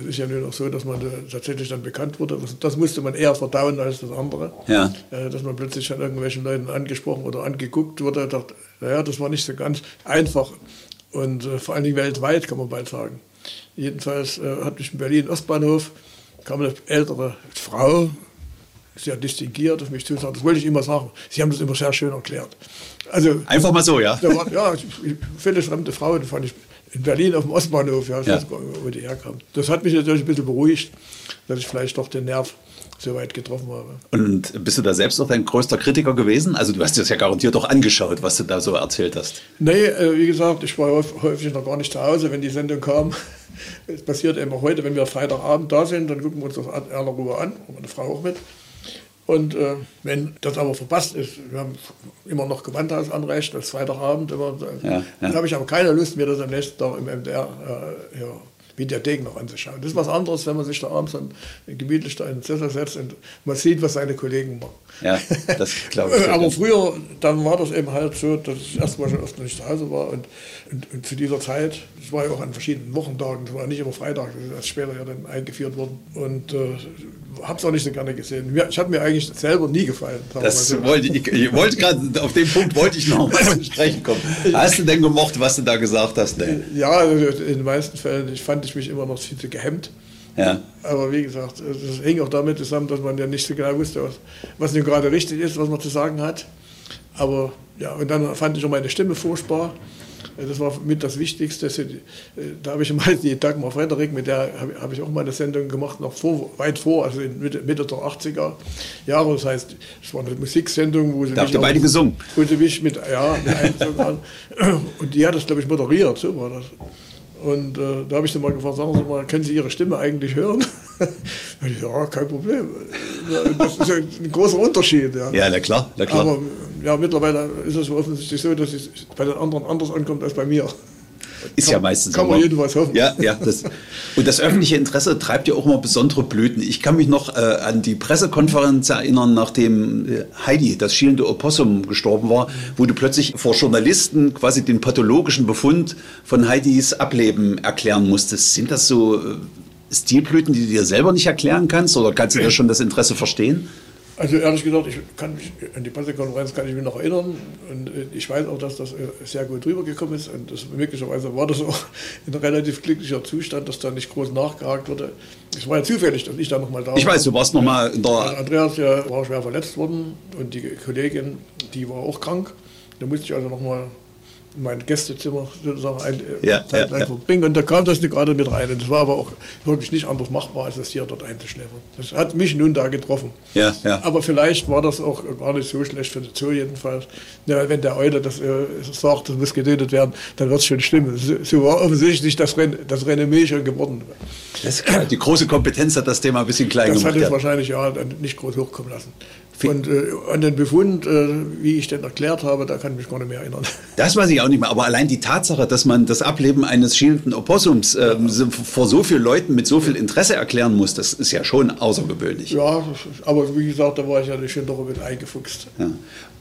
es ist ja nur noch so, dass man tatsächlich dann bekannt wurde. Das, musste man eher verdauen als das andere. Ja. Äh, dass man plötzlich von irgendwelchen Leuten angesprochen oder angeguckt wurde. Dachte, naja, das war nicht so ganz einfach. Und äh, vor allen Dingen weltweit, kann man bald sagen. Jedenfalls äh, hat mich in Berlin Ostbahnhof, kam eine ältere Frau, sehr distinguiert auf mich zu sagen, das wollte ich immer sagen. Sie haben das immer sehr schön erklärt. Also, Einfach mal so, ja? War, ja, viele fremde Frauen fand ich in Berlin auf dem Ostbahnhof, ja, ich ja. weiß gar nicht, wo die herkam. Das hat mich natürlich ein bisschen beruhigt, dass ich vielleicht doch den Nerv so weit getroffen habe. Und bist du da selbst noch dein größter Kritiker gewesen? Also du hast dir das ja garantiert auch angeschaut, was du da so erzählt hast. Nee, äh, wie gesagt, ich war häufig noch gar nicht zu Hause, wenn die Sendung kam. Es passiert immer heute, wenn wir Freitagabend da sind, dann gucken wir uns das in aller Ruhe an, und meine Frau auch mit. Und äh, wenn das aber verpasst ist, wir haben immer noch Gewandhausanrecht, das Freitagabend, immer, ja, ja. dann habe ich aber keine Lust, mir das am nächsten Tag im MDR äh, ja, Mediathek noch anzuschauen. Das ist was anderes, wenn man sich da abends dann gemütlich da in den Sessel setzt und man sieht, was seine Kollegen machen. Ja, das glaube ich. Aber früher, dann war das eben halt so, dass ich erstmal schon oft nicht zu Hause war und, und, und, zu dieser Zeit, das war ja auch an verschiedenen Wochentagen, das war nicht immer Freitag, das ist erst später ja dann eingeführt worden und äh, habe es auch nicht so gerne gesehen. Ich habe mir eigentlich selber nie gefallen. Das wollte ich, ich wollte gerade, auf den Punkt wollte ich noch mal zu sprechen kommen. Hast du denn gemocht, was du da gesagt hast? Nee. Ja, in den meisten Fällen ich fand ich mich immer noch viel zu gehemmt. Ja. Aber wie gesagt, das hing auch damit zusammen, dass man ja nicht so genau wusste, was, was nun gerade richtig ist, was man zu sagen hat. Aber ja, und dann fand ich auch meine Stimme furchtbar. Das war mit das Wichtigste. Da habe ich mal die Dagmar Frederik, mit der habe ich auch mal eine Sendung gemacht, noch vor, weit vor, also Mitte, Mitte der 80er Jahre. Das heißt, es war eine Musiksendung, wo sie da mich, beide gesungen. Wo sie mich mit, ja, mit. Und die hat das, glaube ich, moderiert. So war das. Und äh, da habe ich sie mal gefragt, sagen Sie mal, können Sie Ihre Stimme eigentlich hören? ich, ja, kein Problem. Das ist ja ein großer Unterschied. Ja, ja na klar, na klar. Aber ja, mittlerweile ist es offensichtlich so, dass es bei den anderen anders ankommt als bei mir. Ist kann, ja meistens Kann man jedenfalls hoffen. Ja, ja. Das, und das öffentliche Interesse treibt ja auch immer besondere Blüten. Ich kann mich noch äh, an die Pressekonferenz erinnern, nachdem äh, Heidi, das schielende Opossum, gestorben war, wo du plötzlich vor Journalisten quasi den pathologischen Befund von Heidis Ableben erklären musstest. Sind das so äh, Stilblüten, die du dir selber nicht erklären kannst? Oder kannst du da schon das Interesse verstehen? Also ehrlich gesagt, ich kann mich, an die Pressekonferenz kann ich mich noch erinnern und äh, ich weiß auch, dass das äh, sehr gut rübergekommen ist und das, möglicherweise war das auch ein relativ glücklicher Zustand, dass da nicht groß nachgehakt wurde. Es war ja zufällig, dass ich da nochmal da war. Ich weiß, du warst nochmal der... Andreas ja, war schwer verletzt worden und die Kollegin, die war auch krank. Da musste ich also nochmal mein Gästezimmer sozusagen eine ja, Zeit lang ja, verbringen. Und da kam das nicht gerade mit rein. Und das war aber auch wirklich nicht anders machbar, als das hier dort einzuschläfern. Das hat mich nun da getroffen. Ja, ja. Aber vielleicht war das auch gar nicht so schlecht für den Zoo jedenfalls. Ja, wenn der Eule das äh, sagt, das muss getötet werden, dann wird es schon stimmen. So, so war offensichtlich das, Ren das Renommee schon geworden. die große Kompetenz hat das Thema ein bisschen klein das gemacht. Das hat es wahrscheinlich ja nicht groß hochkommen lassen. Und äh, an den Befund, äh, wie ich den erklärt habe, da kann ich mich gar nicht mehr erinnern. Das weiß ich auch nicht mehr. Aber allein die Tatsache, dass man das Ableben eines schielenden Opossums äh, ja. vor so vielen Leuten mit so viel Interesse erklären muss, das ist ja schon außergewöhnlich. Ja, aber wie gesagt, da war ich ja schon doch mit eingefuchst. Ja.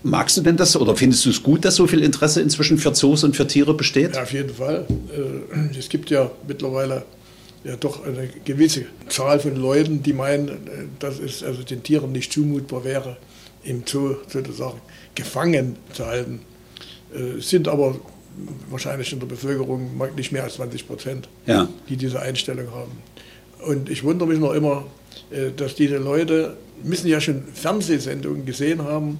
Magst du denn das oder findest du es gut, dass so viel Interesse inzwischen für Zoos und für Tiere besteht? Ja, auf jeden Fall. Äh, es gibt ja mittlerweile ja doch eine gewisse Zahl von Leuten, die meinen, äh, dass es also den Tieren nicht zumutbar wäre, im Zoo sozusagen gefangen zu halten. Äh, sind aber wahrscheinlich in der Bevölkerung nicht mehr als 20 Prozent, ja. die diese Einstellung haben. Und ich wundere mich noch immer, äh, dass diese Leute müssen ja schon Fernsehsendungen gesehen haben,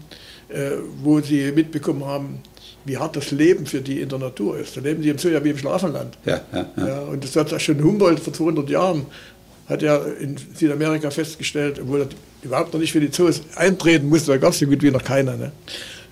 wo sie mitbekommen haben, wie hart das Leben für die in der Natur ist. Da leben die im Zoo ja wie im Schlafenland. Ja, ja, ja. ja und das hat schon Humboldt vor 200 Jahren hat er in Südamerika festgestellt, obwohl er überhaupt noch nicht für die Zoos eintreten musste, da gab es so gut wie noch keiner. Ne?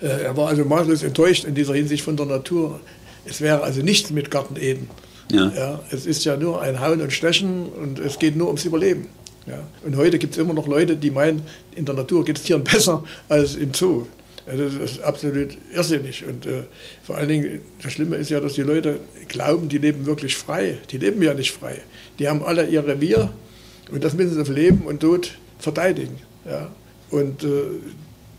Äh, er war also maßlos enttäuscht in dieser Hinsicht von der Natur. Es wäre also nichts mit Garten Eden. Ja. Ja, es ist ja nur ein Hauen und Stechen und es geht nur ums Überleben. Ja. Und heute gibt es immer noch Leute, die meinen, in der Natur geht es Tieren besser als im Zoo. Das ist absolut irrsinnig. Und äh, vor allen Dingen, das Schlimme ist ja, dass die Leute glauben, die leben wirklich frei. Die leben ja nicht frei. Die haben alle ihr Revier und das müssen sie auf Leben und Tod verteidigen. Ja? Und äh,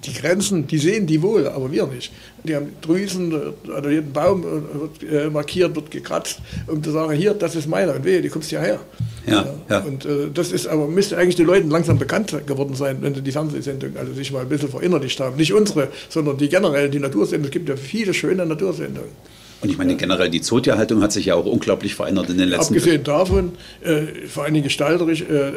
die Grenzen, die sehen die wohl, aber wir nicht. Die haben Drüsen, oder jeden Baum wird äh, markiert, wird gekratzt, um zu sagen, hier, das ist meiner und wehe, die kommst hierher. Ja, ja. Und äh, das ist aber, müsste eigentlich den Leuten langsam bekannt geworden sein, wenn sie die Fernsehsendung also sich mal ein bisschen verinnerlicht haben. Nicht unsere, sondern die generell, die Natursendungen. Es gibt ja viele schöne Natursendungen. Und ich meine, generell die Zootierhaltung hat sich ja auch unglaublich verändert in den letzten Abgesehen davon, äh, vor allen Dingen gestalterisch, äh,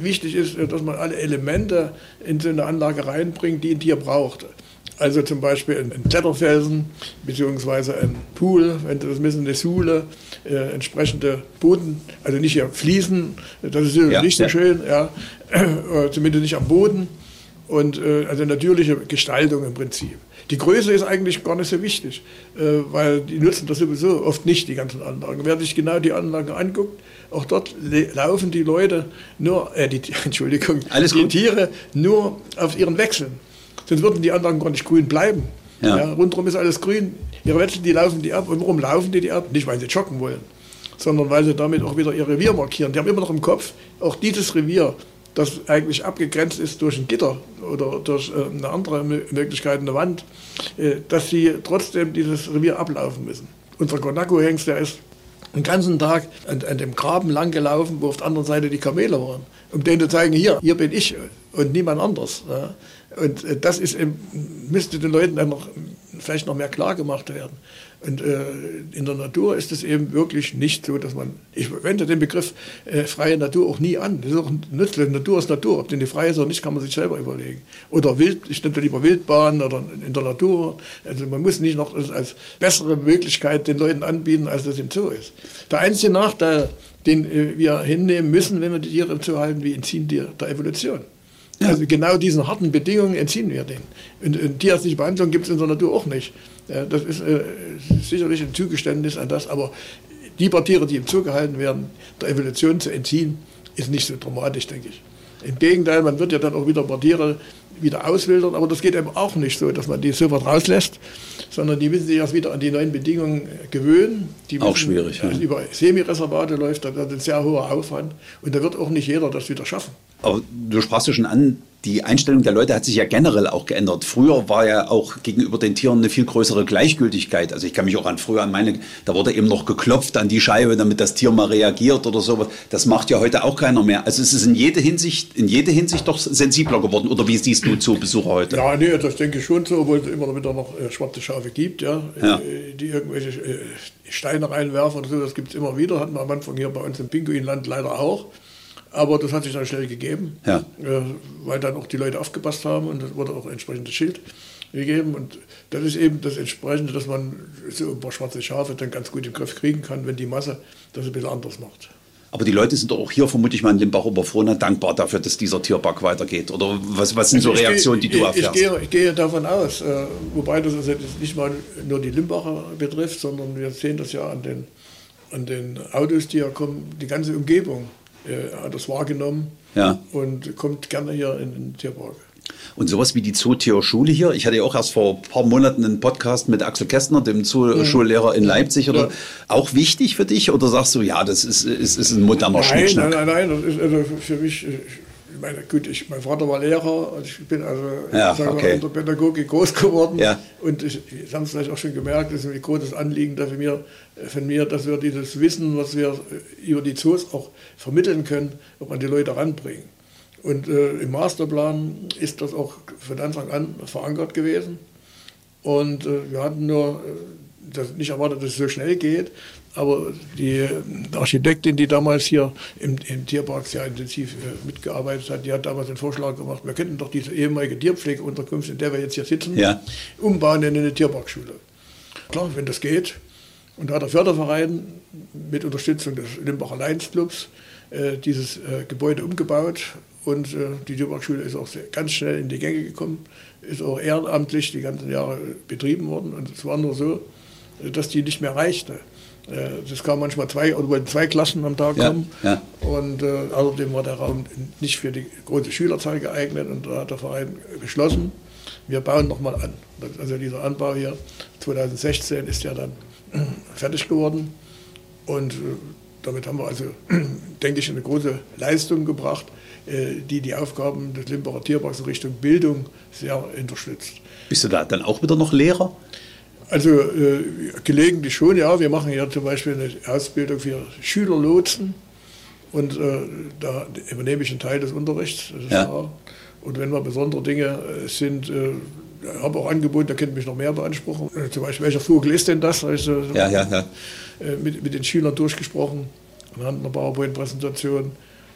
wichtig ist, dass man alle Elemente in so eine Anlage reinbringt, die ein Tier braucht. Also zum Beispiel ein, Kletterfelsen beziehungsweise ein Pool, wenn Sie das wissen, eine Sule, äh, entsprechende Boden, also nicht hier Fliesen, das ist ja, nicht so ja. schön, ja, äh, zumindest nicht am Boden und äh, also natürliche Gestaltung im Prinzip. Die Größe ist eigentlich gar nicht so wichtig, äh, weil die nutzen das sowieso oft nicht, die ganzen Anlagen. Wer sich genau die Anlagen anguckt, auch dort laufen die Leute nur, äh, die, Entschuldigung, Alles die Tiere nur auf ihren Wechseln. Sonst würden die Anlagen gar nicht grün bleiben. Ja. Ja, rundherum ist alles grün. Ihre Wechsel, die laufen die ab. Und warum laufen die die ab? Nicht, weil sie joggen wollen, sondern weil sie damit auch wieder ihr Revier markieren. Die haben immer noch im Kopf, auch dieses Revier das eigentlich abgegrenzt ist durch ein Gitter oder durch äh, eine andere Möglichkeit, eine Wand, äh, dass sie trotzdem dieses Revier ablaufen müssen. Unser Konako-Hengst, der ist den ganzen Tag an, an, dem Graben lang gelaufen, wo auf der anderen Seite die Kamele waren, um denen zu zeigen, hier, hier bin ich und niemand anders. Und äh, das ist, müsste den Leuten dann noch, vielleicht noch mehr klar gemacht werden. Und äh, in der Natur ist es eben wirklich nicht so, dass man, ich wende den Begriff äh, freie Natur auch nie an. Das ist auch nützlich. Natur ist Natur. Ob denn die frei ist oder nicht, kann man sich selber überlegen. Oder Wild, ich nenne lieber Wildbahn oder in der Natur. Also man muss nicht noch als bessere Möglichkeit den Leuten anbieten, als das im Zoo ist. Der einzige Nachteil, den äh, wir hinnehmen müssen, wenn wir die Tiere im Zoo halten, wir entziehen die der Evolution. Also genau diesen harten Bedingungen entziehen wir denen. Und, und tierärztliche Behandlung gibt es in der Natur auch nicht. Das ist äh, sicherlich ein Zugeständnis an das, aber die paar Tiere, die im Zoo gehalten werden, der Evolution zu entziehen, ist nicht so dramatisch, denke ich. Im Gegenteil, man wird ja dann auch wieder Tiere wieder auswildern, aber das geht eben auch nicht so, dass man die sofort rauslässt, sondern die müssen sich erst wieder an die neuen Bedingungen gewöhnen. Die müssen, auch schwierig. Ja. Über Semireservate läuft, da wird ein sehr hoher Aufwand und da wird auch nicht jeder das wieder schaffen. Aber du sprachst ja schon an, die Einstellung der Leute hat sich ja generell auch geändert. Früher war ja auch gegenüber den Tieren eine viel größere Gleichgültigkeit. Also ich kann mich auch an früher an meine, da wurde eben noch geklopft an die Scheibe, damit das Tier mal reagiert oder sowas. Das macht ja heute auch keiner mehr. Also es ist in jede Hinsicht, in jede Hinsicht doch sensibler geworden. Oder wie siehst du zu Besucher heute? Ja, nee, das denke ich schon so, obwohl es immer wieder noch äh, schwarze Schafe gibt, ja, ja. Äh, die irgendwelche äh, Steine reinwerfen oder so. Das gibt es immer wieder. Hatten wir am Anfang hier bei uns im Pinguinland leider auch. Aber das hat sich dann schnell gegeben, ja. äh, weil dann auch die Leute aufgepasst haben und es wurde auch ein entsprechendes Schild gegeben. Und das ist eben das Entsprechende, dass man so ein paar schwarze Schafe dann ganz gut im Griff kriegen kann, wenn die Masse das ein bisschen anders macht. Aber die Leute sind doch auch hier vermutlich mal in Limbach Oberfrohna dankbar dafür, dass dieser Tierpark weitergeht. Oder was, was sind so Reaktionen, die du erfährst? Ich, gehe, ich gehe davon aus, äh, wobei das also nicht mal nur die Limbacher betrifft, sondern wir sehen das ja an den, an den Autos, die ja kommen, die ganze Umgebung äh, hat das wahrgenommen ja. und kommt gerne hier in den Tierpark. Und sowas wie die Zootierschule hier. Ich hatte ja auch erst vor ein paar Monaten einen Podcast mit Axel Kästner, dem Zooschullehrer in Leipzig. Oder ja. auch wichtig für dich? Oder sagst du, ja, das ist, ist, ist ein moderner Nein, nein, nein, nein. Ist also für mich ich meine, gut, ich, mein Vater war Lehrer und ich bin also ja, sagen okay. unter Pädagogik groß geworden. Ja. Und ich, Sie haben es vielleicht auch schon gemerkt, das ist ein großes Anliegen von mir, von mir, dass wir dieses Wissen, was wir über die Zoos auch vermitteln können, auch an die Leute ranbringen. Und äh, im Masterplan ist das auch von Anfang an verankert gewesen. Und äh, wir hatten nur äh, das nicht erwartet, dass es so schnell geht. Aber die Architektin, die damals hier im, im Tierpark sehr intensiv äh, mitgearbeitet hat, die hat damals den Vorschlag gemacht, wir könnten doch diese ehemalige Tierpflegeunterkunft, in der wir jetzt hier sitzen, ja. umbauen in eine Tierparkschule. Klar, wenn das geht. Und da hat der Förderverein mit Unterstützung des Limbacher Lions Clubs äh, dieses äh, Gebäude umgebaut und äh, die Tierparkschule ist auch sehr, ganz schnell in die Gänge gekommen, ist auch ehrenamtlich die ganzen Jahre betrieben worden und es war nur so, dass die nicht mehr reichte. Das kam manchmal zwei oder wollten zwei Klassen am Tag kommen. Ja, Und äh, außerdem war der Raum nicht für die große Schülerzahl geeignet und da hat der Verein beschlossen, wir bauen nochmal an. Also dieser Anbau hier 2016 ist ja dann fertig geworden und äh, damit haben wir also, denke ich, eine große Leistung gebracht, äh, die die Aufgaben des Limbacher Tierparks in Richtung Bildung sehr unterstützt. Bist du da dann auch wieder noch Lehrer? Also äh, gelegentlich schon, ja. Wir machen ja zum Beispiel eine Ausbildung für Schülerlotsen und äh, da übernehme ich einen Teil des Unterrichts. Ja. Und wenn mal besondere Dinge äh, sind, äh, habe auch angeboten, da könnte mich noch mehr beanspruchen. Äh, zum Beispiel, welcher Vogel ist denn das? Also, ja, ja, ja. Äh, mit, mit den Schülern durchgesprochen anhand einer PowerPoint-Präsentation.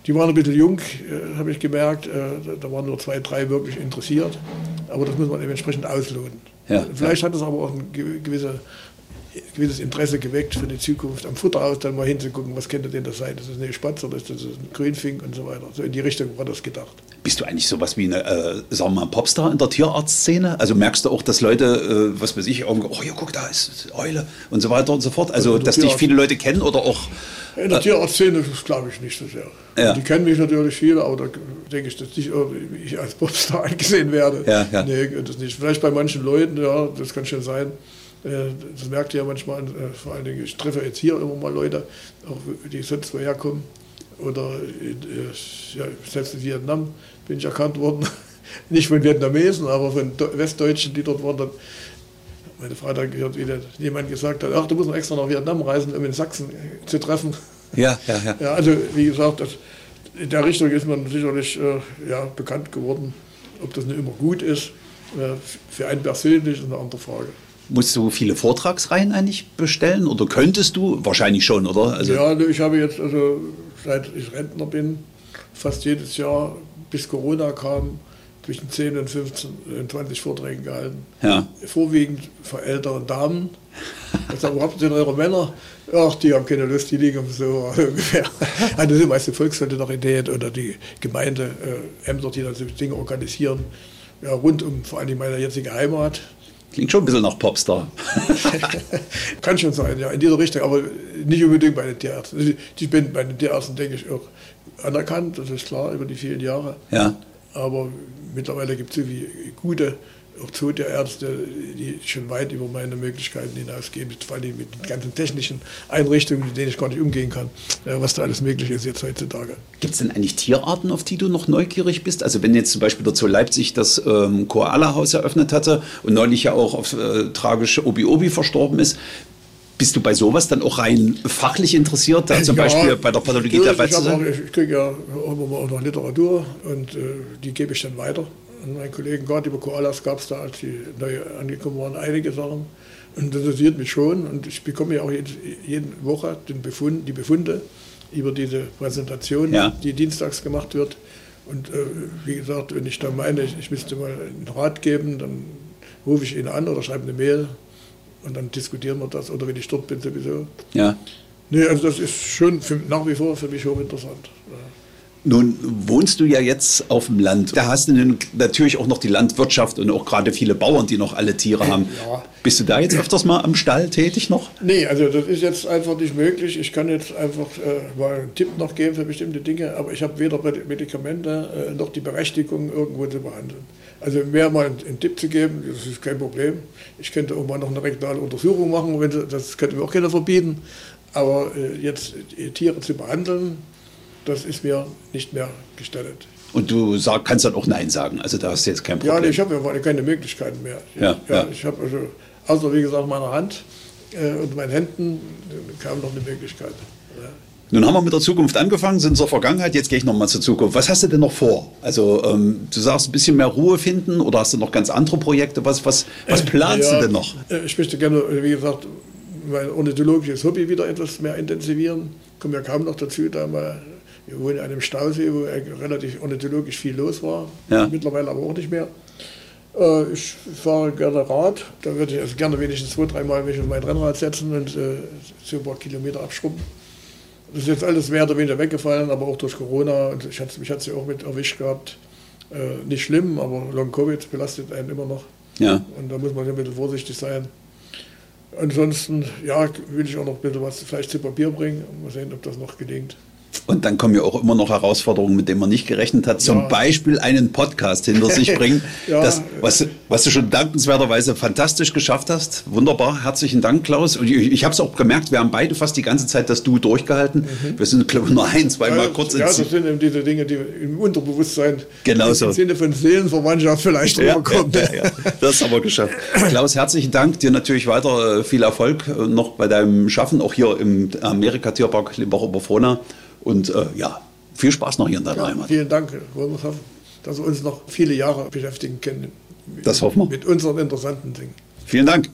Die waren ein bisschen jung, äh, habe ich gemerkt. Äh, da waren nur zwei, drei wirklich interessiert. aber das muss man eben entsprechend ausloten. Ja, Vielleicht hat es aber auch ein gewisse gewisses Interesse geweckt für die Zukunft, am Futterhaus dann mal hinzugucken, was könnte denn das sein? Das ist eine Spatz oder ist das ein Grünfink und so weiter. So in die Richtung war das gedacht. Bist du eigentlich sowas wie eine, äh, sagen wir mal, Popstar in der Tierarztszene? Also merkst du auch, dass Leute, äh, was weiß ich, irgendwo, oh ja, guck, da ist Eule und so weiter und so fort. Also, dass dich viele Leute kennen oder auch. In der Tierarztszene glaube ich nicht so sehr. Ja. Die kennen mich natürlich viele, aber da denke ich, dass nicht ich als Popstar angesehen werde. Ja, ja. Nee, das nicht. Vielleicht bei manchen Leuten, ja, das kann schon sein. Äh, das merkt ihr ja manchmal, äh, vor allen Dingen, ich treffe jetzt hier immer mal Leute, auch die sonst woher kommen. Oder äh, ja, selbst in Vietnam bin ich erkannt worden. Nicht von Vietnamesen, aber von Westdeutschen, die dort waren. Meine Frau gehört, wie jemand gesagt hat, ach, du musst noch extra nach Vietnam reisen, um in Sachsen zu treffen. Ja, ja, ja. ja also wie gesagt, das, in der Richtung ist man sicherlich äh, ja, bekannt geworden. Ob das nicht immer gut ist, äh, für einen persönlich ist eine andere Frage. Musst du viele Vortragsreihen eigentlich bestellen oder könntest du? Wahrscheinlich schon, oder? Also ja, ich habe jetzt, also seit ich Rentner bin, fast jedes Jahr, bis Corona kam, zwischen 10 und 15 und 20 Vorträge gehalten. Ja. Vorwiegend für ältere Damen. Ich sage, wo habt ihr denn eure Männer? Ach, die haben keine Lust, die liegen so ungefähr. Also das sind meist die Volkssolidarität oder die Gemeindeämter, die dann so Dinge organisieren. Ja, rund um vor allem meine jetzige Heimat. Klingt schon ein bisschen nach Popstar. Kann schon sein, ja, in dieser Richtung, aber nicht unbedingt bei den Tierärzten. Also, ich bin bei den Tierärzten, denke ich, auch anerkannt, das ist klar, über die vielen Jahre. Ja. Aber mittlerweile gibt es gute auch Zootierärzte, die schon weit über meine Möglichkeiten hinausgehen, vor allem mit den ganzen technischen Einrichtungen, mit denen ich gar nicht umgehen kann, was da alles möglich ist jetzt heutzutage. Gibt es denn eigentlich Tierarten, auf die du noch neugierig bist? Also wenn jetzt zum Beispiel der Zoo Leipzig das ähm, Koala-Haus eröffnet hatte und neulich ja auch auf äh, tragische Obi-Obi verstorben ist, bist du bei sowas dann auch rein fachlich interessiert, da zum ja, Beispiel bei der Pathologie dabei zu sein? Ich kriege ja immer mal noch Literatur und äh, die gebe ich dann weiter an meinen Kollegen. Gerade über Koalas gab es da, als die neu angekommen waren, einige Sachen. Und das interessiert mich schon. Und ich bekomme ja auch jede, jede Woche den Befund, die Befunde über diese Präsentation, ja. die dienstags gemacht wird. Und äh, wie gesagt, wenn ich da meine, ich, ich müsste mal einen Rat geben, dann rufe ich ihn an oder schreibe eine Mail und dann diskutieren wir das. Oder wenn ich dort bin, sowieso. Ja. Nee, also das ist schon für, nach wie vor für mich hochinteressant. Ja. Nun wohnst du ja jetzt auf dem Land. Da hast du natürlich auch noch die Landwirtschaft und auch gerade viele Bauern, die noch alle Tiere haben. Ja. Bist du da jetzt öfters mal am Stall tätig noch? Nee, also das ist jetzt einfach nicht möglich. Ich kann jetzt einfach äh, mal einen Tipp noch geben für bestimmte Dinge, aber ich habe weder Medikamente äh, noch die Berechtigung, irgendwo zu behandeln. Also mehr mal einen, einen, Tipp zu geben, das ist kein Problem. Ich könnte auch mal noch eine rektale Untersuchung machen, wenn, das könnte mir auch keiner verbieten. Aber äh, jetzt äh, Tiere zu behandeln, das ist mir nicht mehr gestattet. Und du sag, kannst dann auch Nein sagen, also da hast du jetzt kein Problem. Ja, nee, ich habe ja keine Möglichkeiten mehr. Ja, ja, ja. Ich habe also, außer wie gesagt, meiner Hand äh, und meinen Händen kam noch eine Möglichkeit. Ja. Nun haben wir mit der Zukunft angefangen, sind zur Vergangenheit, jetzt gehe ich nochmal zur Zukunft. Was hast du denn noch vor? Also ähm, du sagst ein bisschen mehr Ruhe finden oder hast du noch ganz andere Projekte? Was, was, was äh, planst ja, du denn noch? Äh, ich möchte gerne, wie gesagt, mein ornithologisches Hobby wieder etwas mehr intensivieren. Ich komme ja kaum noch dazu, da mal wir wohnen an einem Stausee, wo relativ ornithologisch viel los war. Ja. Mittlerweile aber auch nicht mehr. Äh, ich fahre gerne Rad. Da würde ich also gerne wenigstens zwei, dreimal mich auf mein Rennrad setzen und äh, so ein paar Kilometer abschrubben. Das ist jetzt alles mehr oder weniger weggefallen, aber auch durch Corona. Und ich hatte, mich hat es ja auch mit erwischt gehabt. Äh, nicht schlimm, aber Long Covid belastet einen immer noch. Ja. Und da muss man ein bisschen vorsichtig sein. Ansonsten, ja, will ich auch noch ein bisschen was vielleicht zu Papier bringen. Mal sehen, ob das noch gelingt. Und dann kommen ja auch immer noch Herausforderungen, mit denen man nicht gerechnet hat. Zum ja. Beispiel einen Podcast hinter sich bringen. ja. das, was, was, du schon dankenswerterweise fantastisch geschafft hast. Wunderbar. Herzlichen Dank, Klaus. Und ich, ich habe es auch gemerkt, wir haben beide fast die ganze Zeit das Du durchgehalten. Mhm. Wir sind, glaube ich, nur ein, zweimal ja, kurz Ja, das sind eben diese Dinge, die im Unterbewusstsein genau im. Sinne von Seelenverwandtschaft vielleicht ja, rüberkommen. Ja, ja, Das haben wir geschafft. Klaus, herzlichen Dank. Dir natürlich weiter äh, viel Erfolg äh, noch bei deinem Schaffen, auch hier im Amerika-Tierpark Limbach-Oberfrohna. Und äh, ja, viel Spaß noch hier in deiner ja, Heimat. Vielen Dank. Wollen wir hoffen, dass wir uns noch viele Jahre beschäftigen können. Das hoffen wir. Mit unseren interessanten Dingen. Vielen Dank.